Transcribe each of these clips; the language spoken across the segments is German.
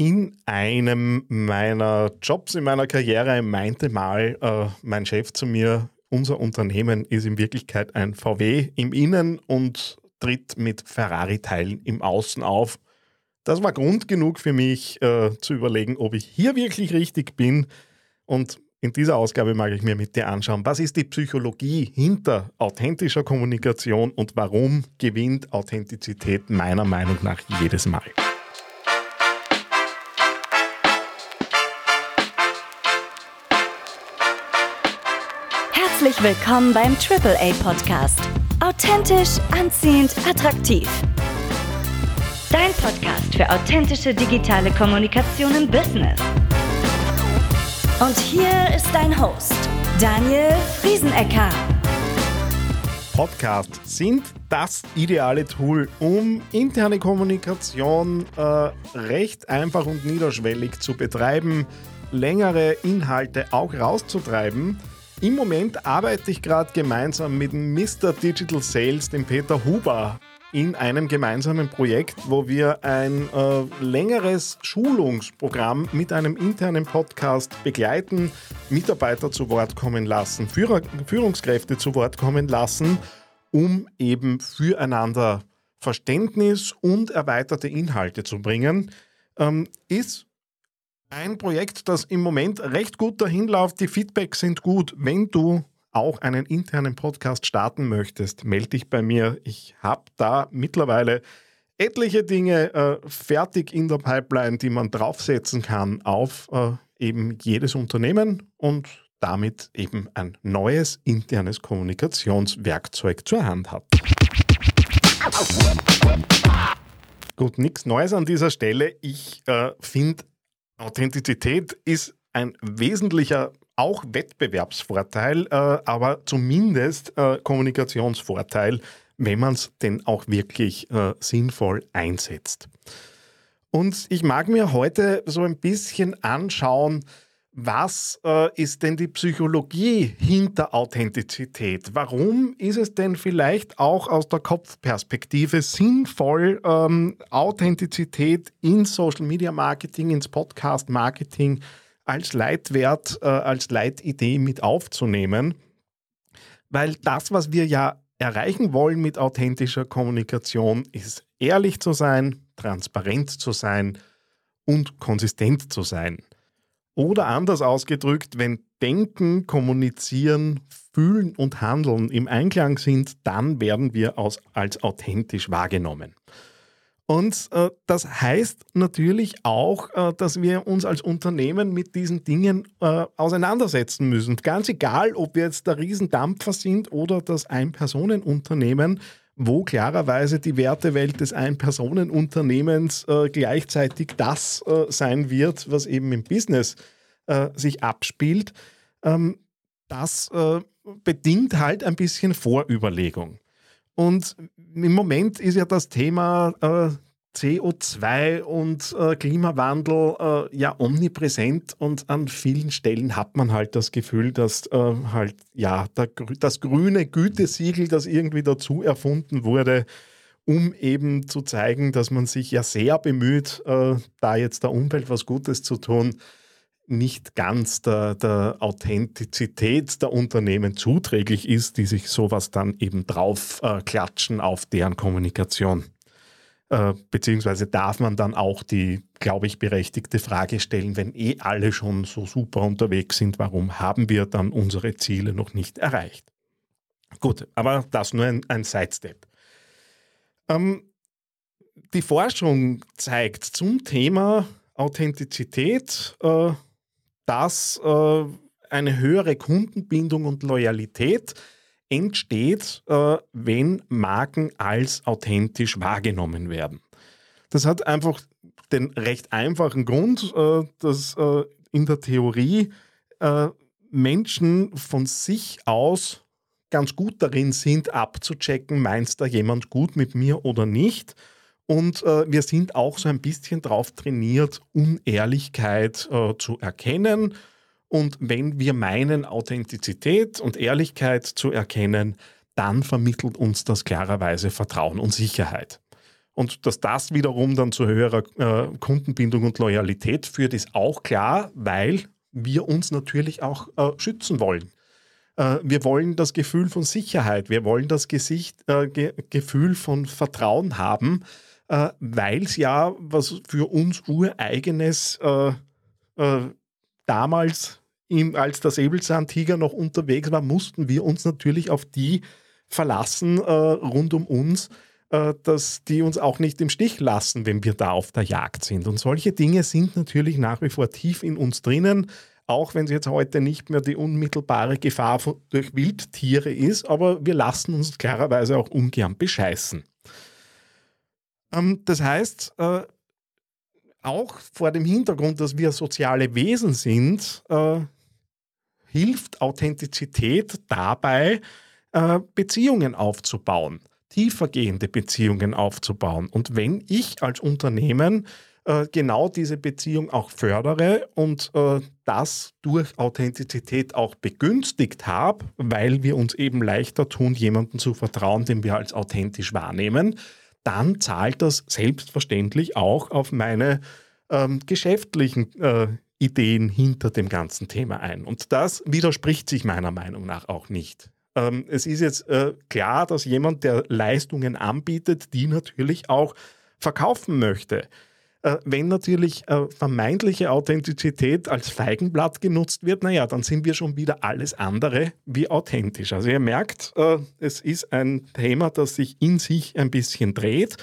In einem meiner Jobs in meiner Karriere meinte mal äh, mein Chef zu mir, unser Unternehmen ist in Wirklichkeit ein VW im Innen und tritt mit Ferrari-Teilen im Außen auf. Das war Grund genug für mich äh, zu überlegen, ob ich hier wirklich richtig bin. Und in dieser Ausgabe mag ich mir mit dir anschauen, was ist die Psychologie hinter authentischer Kommunikation und warum gewinnt Authentizität meiner Meinung nach jedes Mal. Herzlich willkommen beim AAA Podcast. Authentisch, anziehend, attraktiv. Dein Podcast für authentische digitale Kommunikation im Business. Und hier ist dein Host, Daniel Friesenecker. Podcasts sind das ideale Tool, um interne Kommunikation äh, recht einfach und niederschwellig zu betreiben, längere Inhalte auch rauszutreiben im Moment arbeite ich gerade gemeinsam mit Mr. Digital Sales, dem Peter Huber, in einem gemeinsamen Projekt, wo wir ein äh, längeres Schulungsprogramm mit einem internen Podcast begleiten, Mitarbeiter zu Wort kommen lassen, Führer, Führungskräfte zu Wort kommen lassen, um eben füreinander Verständnis und erweiterte Inhalte zu bringen. Ähm, ist ein Projekt, das im Moment recht gut dahin läuft. Die Feedbacks sind gut. Wenn du auch einen internen Podcast starten möchtest, melde dich bei mir. Ich habe da mittlerweile etliche Dinge äh, fertig in der Pipeline, die man draufsetzen kann auf äh, eben jedes Unternehmen und damit eben ein neues internes Kommunikationswerkzeug zur Hand hat. Gut, nichts Neues an dieser Stelle. Ich äh, finde Authentizität ist ein wesentlicher auch Wettbewerbsvorteil, äh, aber zumindest äh, Kommunikationsvorteil, wenn man es denn auch wirklich äh, sinnvoll einsetzt. Und ich mag mir heute so ein bisschen anschauen, was äh, ist denn die Psychologie hinter Authentizität? Warum ist es denn vielleicht auch aus der Kopfperspektive sinnvoll, ähm, Authentizität in Social Media Marketing, ins Podcast Marketing als Leitwert, äh, als Leitidee mit aufzunehmen? Weil das, was wir ja erreichen wollen mit authentischer Kommunikation, ist ehrlich zu sein, transparent zu sein und konsistent zu sein. Oder anders ausgedrückt, wenn Denken, Kommunizieren, Fühlen und Handeln im Einklang sind, dann werden wir als, als authentisch wahrgenommen. Und äh, das heißt natürlich auch, äh, dass wir uns als Unternehmen mit diesen Dingen äh, auseinandersetzen müssen. Ganz egal, ob wir jetzt der Riesendampfer sind oder das Ein-Personen-Unternehmen, wo klarerweise die Wertewelt des Ein-Personen-Unternehmens äh, gleichzeitig das äh, sein wird, was eben im Business äh, sich abspielt. Ähm, das äh, bedingt halt ein bisschen Vorüberlegung. Und im Moment ist ja das Thema äh, CO2 und äh, Klimawandel äh, ja omnipräsent und an vielen Stellen hat man halt das Gefühl, dass äh, halt ja der, das grüne Gütesiegel, das irgendwie dazu erfunden wurde, um eben zu zeigen, dass man sich ja sehr bemüht, äh, da jetzt der Umwelt was Gutes zu tun, nicht ganz der, der Authentizität der Unternehmen zuträglich ist, die sich sowas dann eben drauf äh, klatschen auf deren Kommunikation. Äh, beziehungsweise darf man dann auch die, glaube ich, berechtigte Frage stellen, wenn eh alle schon so super unterwegs sind, warum haben wir dann unsere Ziele noch nicht erreicht? Gut, aber das nur ein, ein Sidestep. Ähm, die Forschung zeigt zum Thema Authentizität, äh, dass äh, eine höhere Kundenbindung und Loyalität entsteht, äh, wenn Marken als authentisch wahrgenommen werden. Das hat einfach den recht einfachen Grund, äh, dass äh, in der Theorie Menschen von sich aus ganz gut darin sind, abzuchecken, meinst da jemand gut mit mir oder nicht. Und wir sind auch so ein bisschen darauf trainiert, Unehrlichkeit zu erkennen und wenn wir meinen, Authentizität und Ehrlichkeit zu erkennen, dann vermittelt uns das klarerweise Vertrauen und Sicherheit. Und dass das wiederum dann zu höherer äh, Kundenbindung und Loyalität führt, ist auch klar, weil wir uns natürlich auch äh, schützen wollen. Äh, wir wollen das Gefühl von Sicherheit, wir wollen das Gesicht, äh, Ge Gefühl von Vertrauen haben, äh, weil es ja was für uns ureigenes äh, damals, im, als der Säbelzahntiger noch unterwegs war, mussten wir uns natürlich auf die verlassen rund um uns, dass die uns auch nicht im Stich lassen, wenn wir da auf der Jagd sind. Und solche Dinge sind natürlich nach wie vor tief in uns drinnen auch wenn es jetzt heute nicht mehr die unmittelbare Gefahr von, durch Wildtiere ist, aber wir lassen uns klarerweise auch ungern bescheißen. Ähm, das heißt, äh, auch vor dem Hintergrund, dass wir soziale Wesen sind, äh, hilft Authentizität dabei, äh, Beziehungen aufzubauen, tiefergehende Beziehungen aufzubauen. Und wenn ich als Unternehmen äh, genau diese Beziehung auch fördere und äh, das durch Authentizität auch begünstigt habe, weil wir uns eben leichter tun, jemandem zu vertrauen, den wir als authentisch wahrnehmen, dann zahlt das selbstverständlich auch auf meine ähm, geschäftlichen äh, Ideen hinter dem ganzen Thema ein. Und das widerspricht sich meiner Meinung nach auch nicht. Ähm, es ist jetzt äh, klar, dass jemand, der Leistungen anbietet, die natürlich auch verkaufen möchte. Äh, wenn natürlich äh, vermeintliche Authentizität als Feigenblatt genutzt wird, naja, dann sind wir schon wieder alles andere wie authentisch. Also ihr merkt, äh, es ist ein Thema, das sich in sich ein bisschen dreht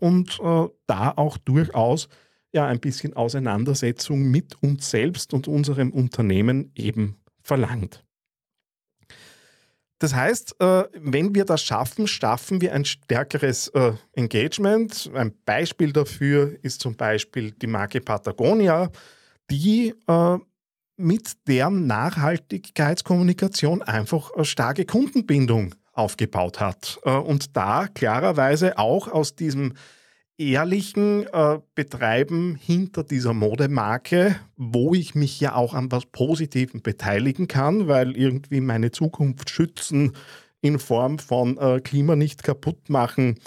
und da auch durchaus ja ein bisschen Auseinandersetzung mit uns selbst und unserem Unternehmen eben verlangt. Das heißt, äh, wenn wir das schaffen, schaffen wir ein stärkeres äh, Engagement. Ein Beispiel dafür ist zum Beispiel die Marke Patagonia, die äh, mit deren Nachhaltigkeitskommunikation einfach starke Kundenbindung aufgebaut hat und da klarerweise auch aus diesem ehrlichen äh, Betreiben hinter dieser Modemarke, wo ich mich ja auch an was Positivem beteiligen kann, weil irgendwie meine Zukunft schützen in Form von äh, Klima nicht kaputt machen,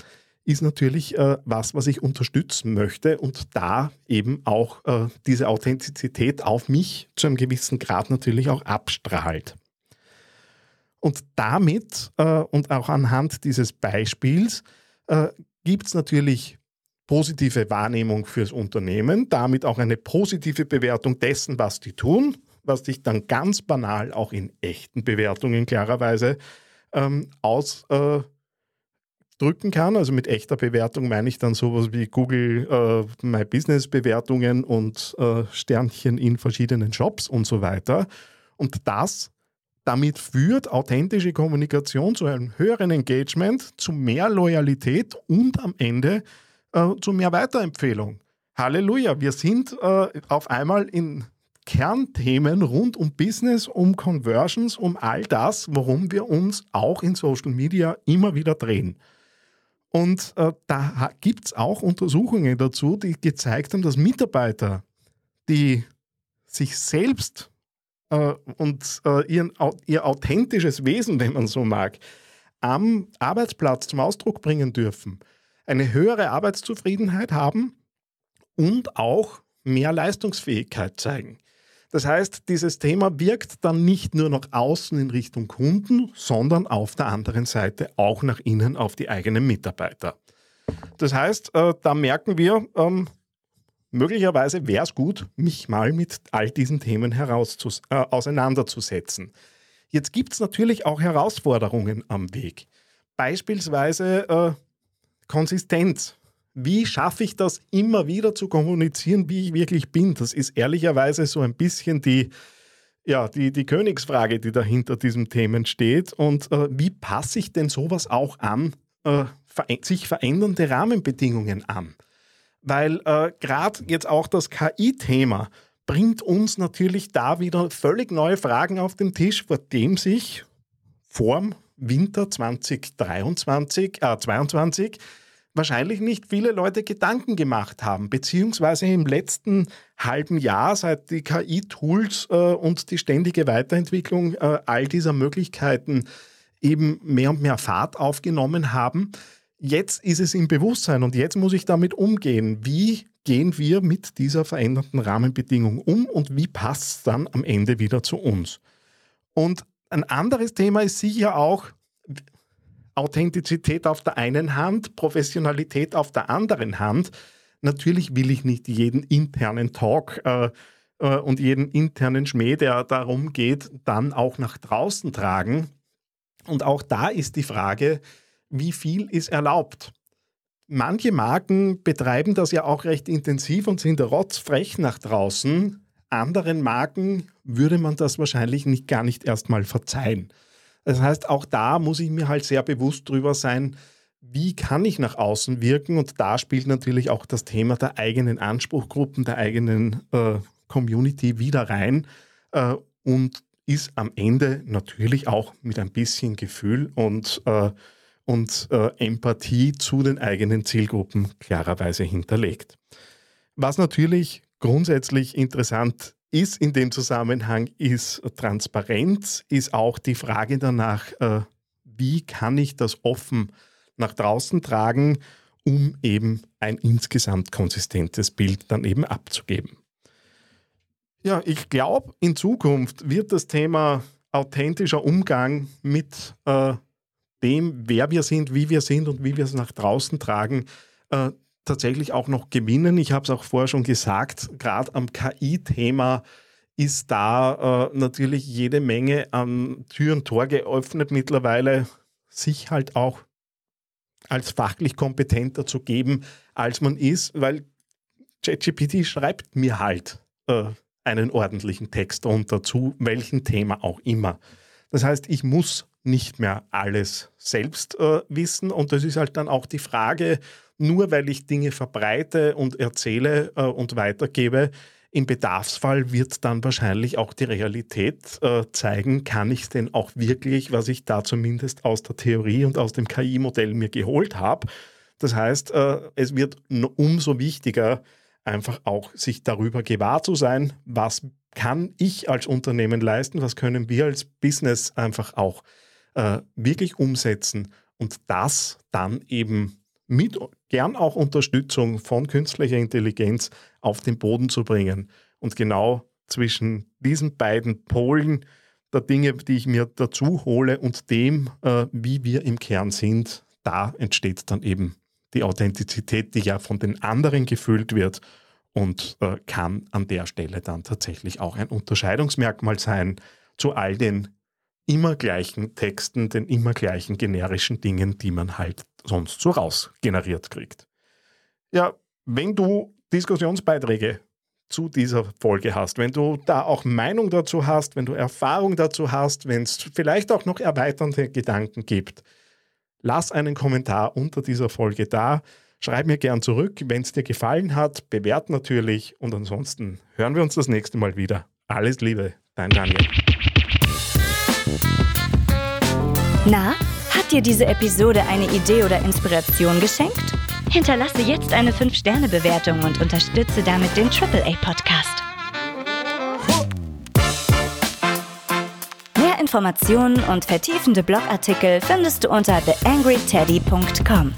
ist natürlich äh, was, was ich unterstützen möchte und da eben auch äh, diese Authentizität auf mich zu einem gewissen Grad natürlich auch abstrahlt. Und damit äh, und auch anhand dieses Beispiels äh, gibt es natürlich positive Wahrnehmung fürs Unternehmen, damit auch eine positive Bewertung dessen, was die tun, was sich dann ganz banal auch in echten Bewertungen klarerweise ähm, ausdrücken äh, kann. Also mit echter Bewertung meine ich dann sowas wie Google äh, My Business Bewertungen und äh, Sternchen in verschiedenen Shops und so weiter. Und das damit führt authentische Kommunikation zu einem höheren Engagement, zu mehr Loyalität und am Ende äh, zu mehr Weiterempfehlung. Halleluja, wir sind äh, auf einmal in Kernthemen rund um Business, um Conversions, um all das, worum wir uns auch in Social Media immer wieder drehen. Und äh, da gibt es auch Untersuchungen dazu, die gezeigt haben, dass Mitarbeiter, die sich selbst äh, und äh, ihren, ihr authentisches Wesen, wenn man so mag, am Arbeitsplatz zum Ausdruck bringen dürfen, eine höhere Arbeitszufriedenheit haben und auch mehr Leistungsfähigkeit zeigen. Das heißt, dieses Thema wirkt dann nicht nur nach außen in Richtung Kunden, sondern auf der anderen Seite auch nach innen auf die eigenen Mitarbeiter. Das heißt, äh, da merken wir, ähm, möglicherweise wäre es gut, mich mal mit all diesen Themen herauszus äh, auseinanderzusetzen. Jetzt gibt es natürlich auch Herausforderungen am Weg. Beispielsweise äh, Konsistenz. Wie schaffe ich das immer wieder zu kommunizieren, wie ich wirklich bin? Das ist ehrlicherweise so ein bisschen die, ja, die, die Königsfrage, die dahinter diesem Themen steht. Und äh, wie passe ich denn sowas auch an, äh, sich verändernde Rahmenbedingungen an? Weil äh, gerade jetzt auch das KI-Thema bringt uns natürlich da wieder völlig neue Fragen auf den Tisch, vor dem sich vorm Winter 2023, äh, 22 wahrscheinlich nicht viele Leute Gedanken gemacht haben, beziehungsweise im letzten halben Jahr, seit die KI-Tools äh, und die ständige Weiterentwicklung äh, all dieser Möglichkeiten eben mehr und mehr Fahrt aufgenommen haben, jetzt ist es im Bewusstsein und jetzt muss ich damit umgehen. Wie gehen wir mit dieser veränderten Rahmenbedingung um und wie passt es dann am Ende wieder zu uns? Und ein anderes Thema ist sicher auch Authentizität auf der einen Hand, Professionalität auf der anderen Hand. Natürlich will ich nicht jeden internen Talk äh, äh, und jeden internen Schmäh, der darum geht, dann auch nach draußen tragen. Und auch da ist die Frage, wie viel ist erlaubt? Manche Marken betreiben das ja auch recht intensiv und sind rotzfrech nach draußen. Anderen Marken würde man das wahrscheinlich nicht, gar nicht erstmal verzeihen. Das heißt, auch da muss ich mir halt sehr bewusst drüber sein, wie kann ich nach außen wirken? Und da spielt natürlich auch das Thema der eigenen Anspruchgruppen, der eigenen äh, Community wieder rein äh, und ist am Ende natürlich auch mit ein bisschen Gefühl und, äh, und äh, Empathie zu den eigenen Zielgruppen klarerweise hinterlegt. Was natürlich grundsätzlich interessant ist in dem Zusammenhang, ist Transparenz, ist auch die Frage danach, äh, wie kann ich das offen nach draußen tragen, um eben ein insgesamt konsistentes Bild dann eben abzugeben. Ja, ich glaube, in Zukunft wird das Thema authentischer Umgang mit äh, dem, wer wir sind, wie wir sind und wie wir es nach draußen tragen, äh, tatsächlich auch noch gewinnen. Ich habe es auch vorher schon gesagt, gerade am KI-Thema ist da äh, natürlich jede Menge an Tür und Tor geöffnet mittlerweile, sich halt auch als fachlich kompetenter zu geben, als man ist, weil ChatGPT schreibt mir halt äh, einen ordentlichen Text drunter zu welchem Thema auch immer. Das heißt, ich muss nicht mehr alles selbst äh, wissen und das ist halt dann auch die Frage, nur weil ich Dinge verbreite und erzähle äh, und weitergebe, im Bedarfsfall wird dann wahrscheinlich auch die Realität äh, zeigen, kann ich denn auch wirklich, was ich da zumindest aus der Theorie und aus dem KI-Modell mir geholt habe. Das heißt, äh, es wird umso wichtiger, einfach auch sich darüber gewahr zu sein, was kann ich als Unternehmen leisten, was können wir als Business einfach auch äh, wirklich umsetzen und das dann eben mit gern auch Unterstützung von künstlicher Intelligenz auf den Boden zu bringen. Und genau zwischen diesen beiden Polen der Dinge, die ich mir dazu hole und dem, äh, wie wir im Kern sind, da entsteht dann eben die Authentizität, die ja von den anderen gefüllt wird und äh, kann an der Stelle dann tatsächlich auch ein Unterscheidungsmerkmal sein zu all den immer gleichen Texten, den immer gleichen generischen Dingen, die man halt sonst so rausgeneriert kriegt. Ja, wenn du Diskussionsbeiträge zu dieser Folge hast, wenn du da auch Meinung dazu hast, wenn du Erfahrung dazu hast, wenn es vielleicht auch noch erweiternde Gedanken gibt, lass einen Kommentar unter dieser Folge da. Schreib mir gern zurück, wenn es dir gefallen hat, bewert natürlich und ansonsten hören wir uns das nächste Mal wieder. Alles Liebe, dein Daniel. Na, hat dir diese Episode eine Idee oder Inspiration geschenkt? Hinterlasse jetzt eine 5-Sterne-Bewertung und unterstütze damit den AAA-Podcast. Mehr Informationen und vertiefende Blogartikel findest du unter theangryteddy.com.